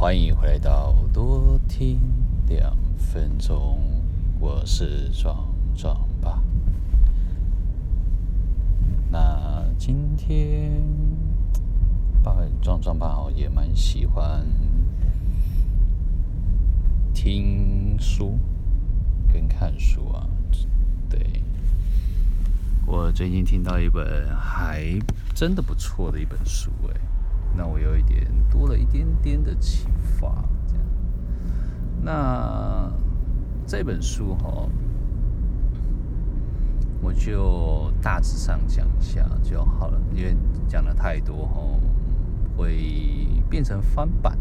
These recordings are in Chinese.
欢迎回来到多听两分钟，我是壮壮爸。那今天爸爸壮壮爸好也蛮喜欢听书跟看书啊。对，我最近听到一本还真的不错的一本书哎。那我有一点多了一点点的启发，这样。那这本书哈，我就大致上讲一下就好了，因为讲的太多哈，会变成翻版。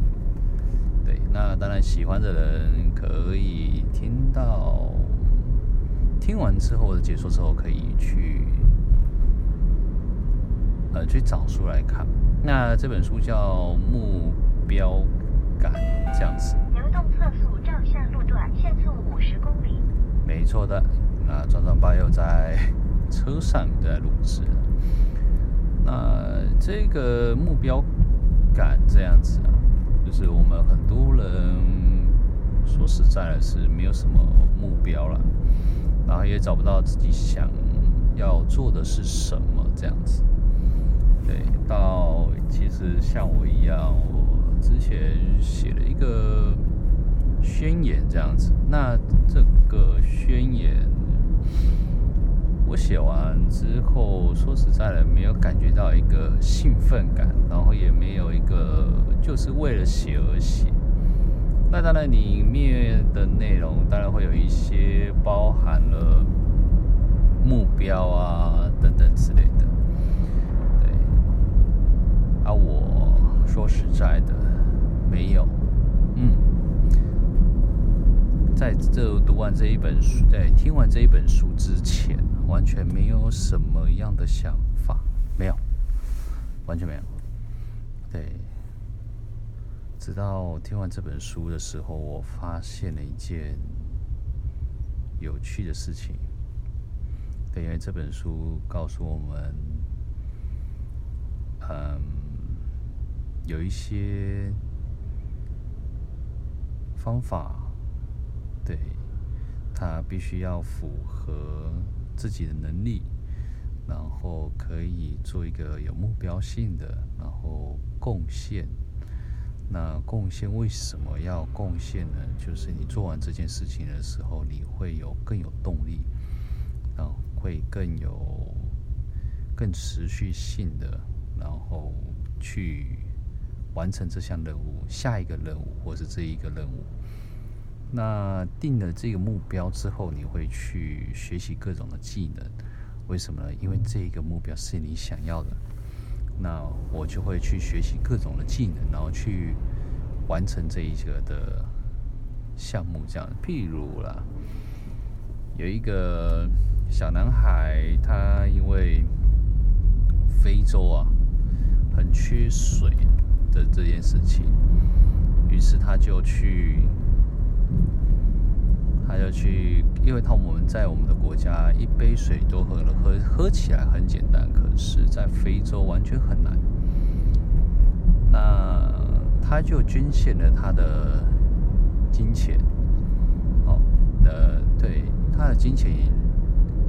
对，那当然喜欢的人可以听到，听完之后的解说之后，可以去呃去找书来看。那这本书叫《目标感》，这样子。流动测速照相路段限速五十公里。没错的，那壮壮爸又在车上在录制。那这个目标感这样子啊，就是我们很多人说实在的是没有什么目标了，然后也找不到自己想要做的是什么这样子。对，到其实像我一样，我之前写了一个宣言这样子。那这个宣言，我写完之后，说实在的，没有感觉到一个兴奋感，然后也没有一个就是为了写而写。那当然，里面的内容当然会有一些包含了目标啊等等之类的。啊，我说实在的，没有，嗯，在这读完这一本书，在听完这一本书之前，完全没有什么样的想法，没有，完全没有。对，直到听完这本书的时候，我发现了一件有趣的事情。对，因为这本书告诉我们，嗯。有一些方法，对，他必须要符合自己的能力，然后可以做一个有目标性的，然后贡献。那贡献为什么要贡献呢？就是你做完这件事情的时候，你会有更有动力，然后会更有更持续性的，然后去。完成这项任务，下一个任务，或是这一个任务。那定了这个目标之后，你会去学习各种的技能。为什么呢？因为这个目标是你想要的。那我就会去学习各种的技能，然后去完成这一个的项目。这样，譬如啦，有一个小男孩，他因为非洲啊，很缺水。的这件事情，于是他就去，他就去，因为他我们在我们的国家一杯水都喝了，喝喝起来很简单，可是在非洲完全很难。那他就捐献了他的金钱，哦，呃，对，他的金钱，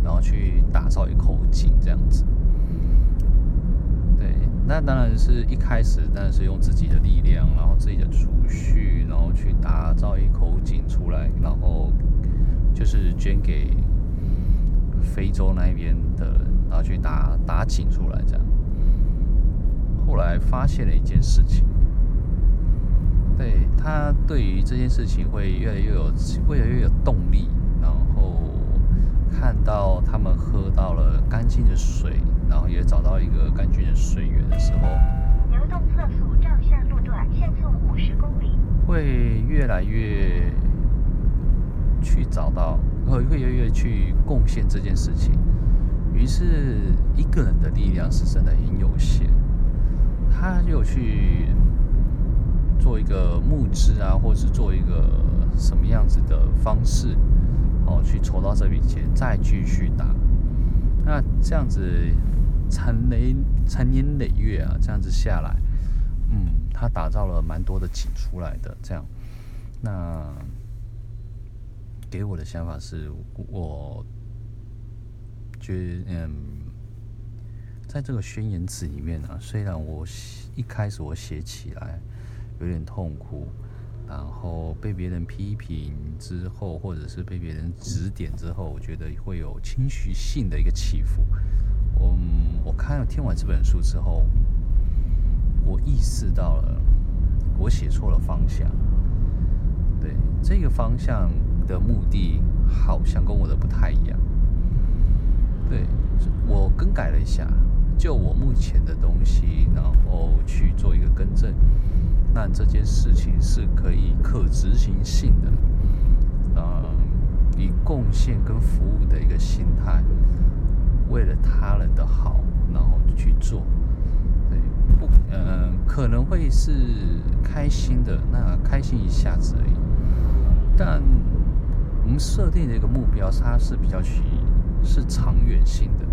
然后去打造一口井这样子。那当然是一开始，当然是用自己的力量，然后自己的储蓄，然后去打造一口井出来，然后就是捐给非洲那边的，然后去打打井出来这样。后来发现了一件事情，对，他对于这件事情会越来越有，越来越有动力，然后看到他们喝到了干净的水。然后也找到一个干净的水源的时候，流动测速照相路段限速五十公里，会越来越去找到，会会越来越去贡献这件事情。于是，一个人的力量是真的很有限，他就去做一个募资啊，或是做一个什么样子的方式，哦，去筹到这笔钱，再继续打。那这样子。长年长年累月啊，这样子下来，嗯，他打造了蛮多的景出来的，这样，那给我的想法是，我觉，嗯，在这个宣言词里面呢、虽然我一开始我写起来有点痛苦。然后被别人批评之后，或者是被别人指点之后，我觉得会有情绪性的一个起伏。嗯，我看了听完这本书之后，我意识到了我写错了方向。这个方向的目的好像跟我的不太一样。对，我更改了一下，就我目前的东西，然后去做一个更正。那这件事情是可以可执行性的，嗯，以贡献跟服务的一个心态，为了他人的好，然后去做，对，不，嗯，可能会是开心的，那开心一下子而已。但我们设定的一个目标，它是比较去是长远性的，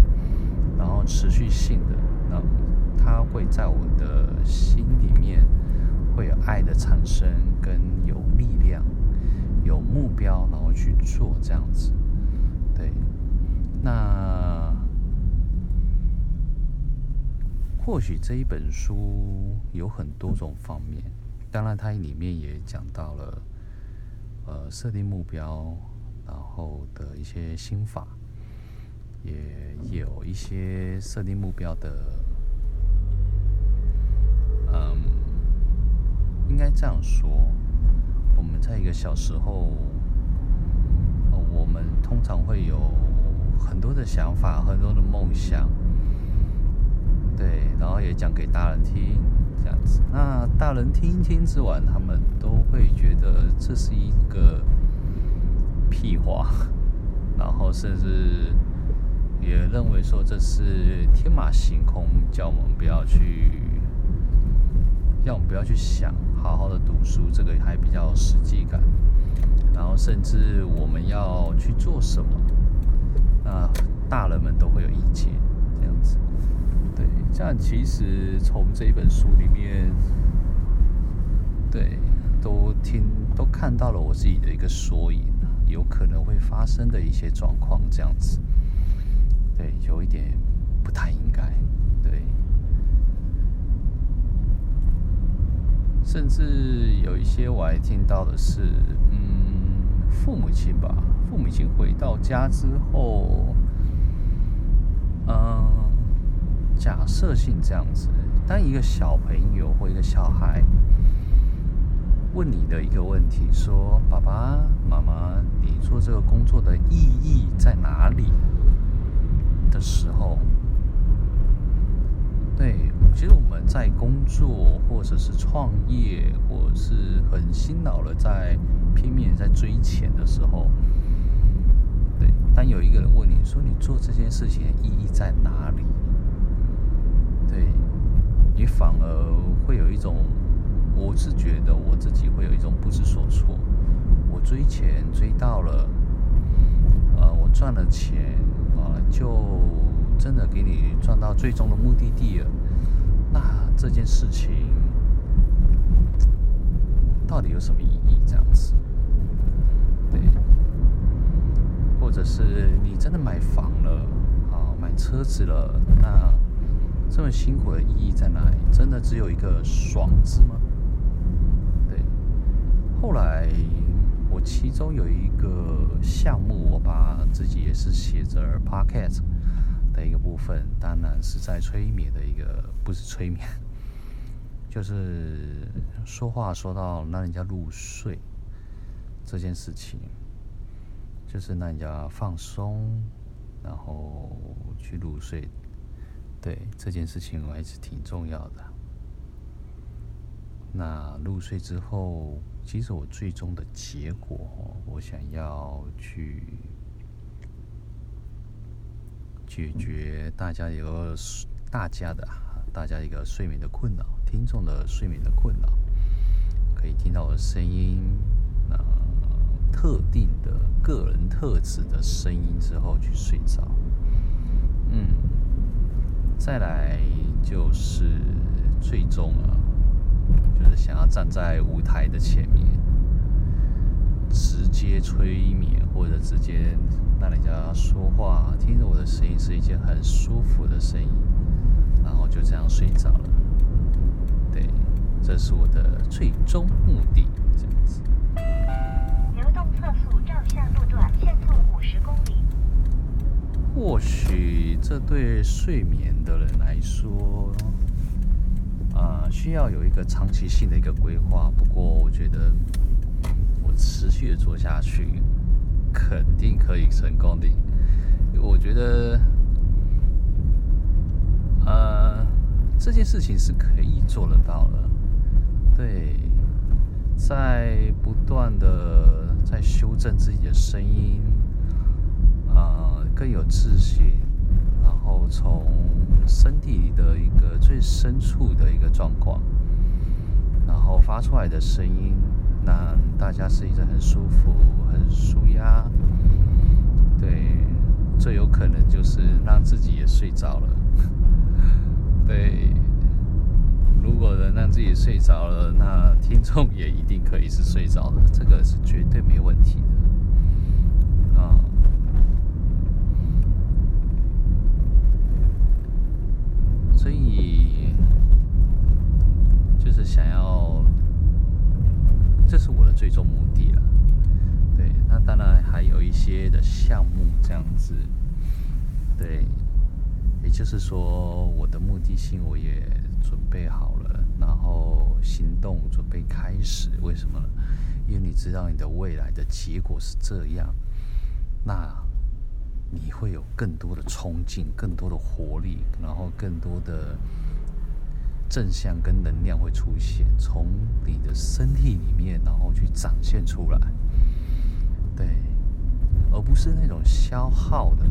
然后持续性的，那它会在我的心里面。会有爱的产生，跟有力量、有目标，然后去做这样子。对，那或许这一本书有很多种方面，当然它里面也讲到了，呃，设定目标，然后的一些心法，也有一些设定目标的，嗯。应该这样说，我们在一个小时候，我们通常会有很多的想法，很多的梦想，对，然后也讲给大人听，这样子。那大人听一听之完，他们都会觉得这是一个屁话，然后甚至也认为说这是天马行空，叫我们不要去，叫我们不要去想。好好的读书，这个还比较实际感。然后，甚至我们要去做什么，那大人们都会有意见，这样子。对，这样其实从这一本书里面，对，都听都看到了我自己的一个缩影，有可能会发生的一些状况，这样子。对，有一点不太应该。对。甚至有一些我还听到的是，嗯，父母亲吧，父母亲回到家之后，嗯，假设性这样子，当一个小朋友或一个小孩问你的一个问题，说：“爸爸妈妈，你做这个工作的意义在哪里？”的时候。对，其实我们在工作，或者是创业，或者是很辛劳的在拼命在追钱的时候，对，当有一个人问你说，你做这件事情的意义在哪里？对，你反而会有一种，我是觉得我自己会有一种不知所措。我追钱追到了，呃，我赚了钱，啊、呃，就。真的给你赚到最终的目的地了，那这件事情到底有什么意义？这样子，对，或者是你真的买房了啊，买车子了，那这么辛苦的意义在哪里？真的只有一个爽字吗？对，后来我其中有一个项目，我把自己也是写着 Podcast。的一个部分，当然是在催眠的一个，不是催眠，就是说话说到让人家入睡这件事情，就是让人家放松，然后去入睡。对这件事情，我还是挺重要的。那入睡之后，其实我最终的结果，我想要去。解决大家一个大家的大家一个睡眠的困扰，听众的睡眠的困扰，可以听到我的声音，呃，特定的个人特质的声音之后去睡着。再来就是最终啊，就是想要站在舞台的前面，直接催眠或者直接让人家说话，听着我的声音是一件很舒服的声音，然后就这样睡着了。对，这是我的最终目的，这对睡眠的人来说，啊、呃，需要有一个长期性的一个规划。不过，我觉得我持续的做下去，肯定可以成功的。我觉得，呃，这件事情是可以做得到的。对，在不断的在修正自己的声音。啊、呃，更有自信，后从身体的一个最深处的一个状况，然后发出来的声音，让大家是一个很舒服、很舒压。对，最有可能就是让自己也睡着了。对，如果能让自己睡着了，那听众也一定可以是睡着的，这个是绝对没问题的。啊、嗯。所以，就是想要，这是我的最终目的了。对，那当然还有一些的项目这样子。对，也就是说，我的目的性我也准备好了，然后行动准备开始。为什么呢？因为你知道你的未来的结果是这样，那。你会有更多的冲劲，更多的活力，然后更多的正向跟能量会出现，从你的身体里面，然后去展现出来。对，而不是那种消耗的，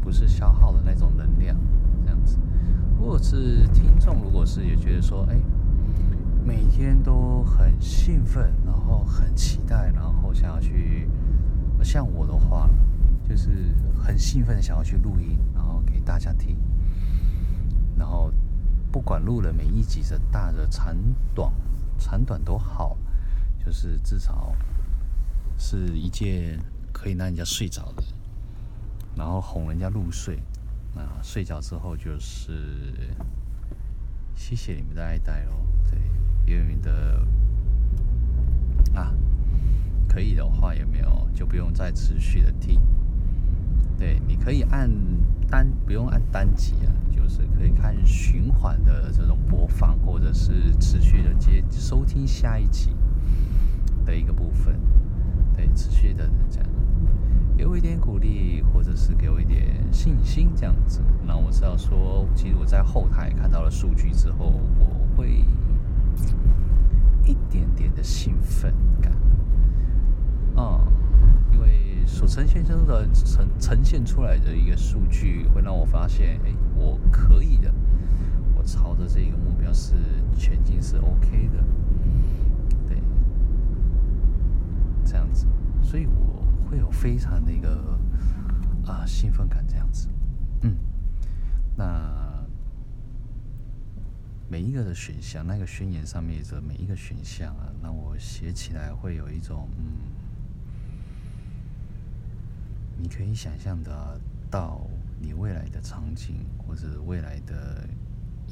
不是消耗的那种能量，这样子。如果是听众，如果是也觉得说，哎，每天都很兴奋，然后很期待，然后想要去，像我的话。就是很兴奋的想要去录音，然后给大家听，然后不管录了每一集的大的长短，长短都好，就是至少是一件可以让人家睡着的，然后哄人家入睡，啊，睡着之后就是谢谢你们的爱戴哦，对，因为你的啊，可以的话有没有就不用再持续的听。对，你可以按单，不用按单集啊，就是可以看循环的这种播放，或者是持续的接收听下一集的一个部分。对，持续的这样，给我一点鼓励，或者是给我一点信心，这样子，让我知道说，其实我在后台看到了数据之后，我会一点点的兴奋感，啊、因为所呈现出的呈呈现出来的一个数据，会让我发现，哎，我可以的，我朝着这个目标是前进是 OK 的，对，这样子，所以我会有非常的一个啊兴奋感，这样子，嗯，那每一个的选项，那个宣言上面的每一个选项啊，那我写起来会有一种嗯。你可以想象得到你未来的场景，或者未来的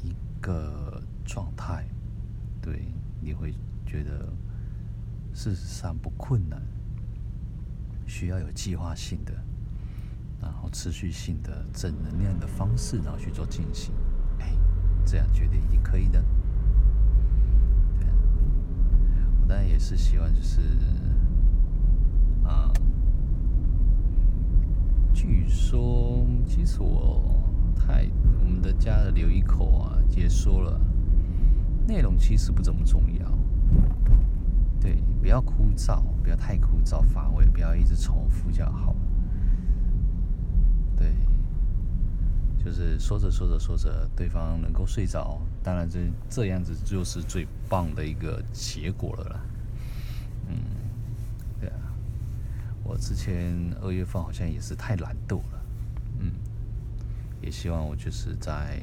一个状态，对，你会觉得事实上不困难，需要有计划性的，然后持续性的正能量的方式，然后去做进行，哎，这样觉得一定可以的。对，我当然也是希望就是，啊。据说，其实我太我们的家的刘一口啊，也说了，内容其实不怎么重要，对，不要枯燥，不要太枯燥乏味，不要一直重复就好。对，就是说着说着说着，对方能够睡着，当然这这样子就是最棒的一个结果了啦。嗯。对啊我之前二月份好像也是太懒惰了，嗯，也希望我就是在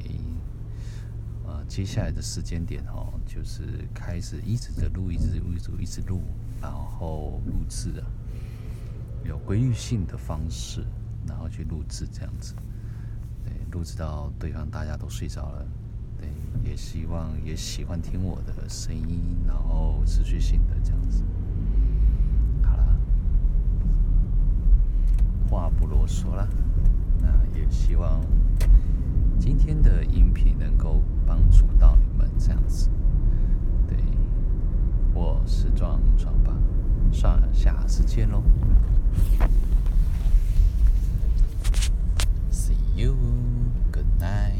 呃，接下来的时间点哦，就是开始一直的录，一直录，一直录，然后录制啊，有规律性的方式，然后去录制这样子，对，录制到对方大家都睡着了，对，也希望也喜欢听我的声音，然后持续性的这样子。好了，话不啰嗦了，那也希望。今天的音频能够帮助到你们这样子。对我是壮壮吧算了下次见喽 see you. Good night.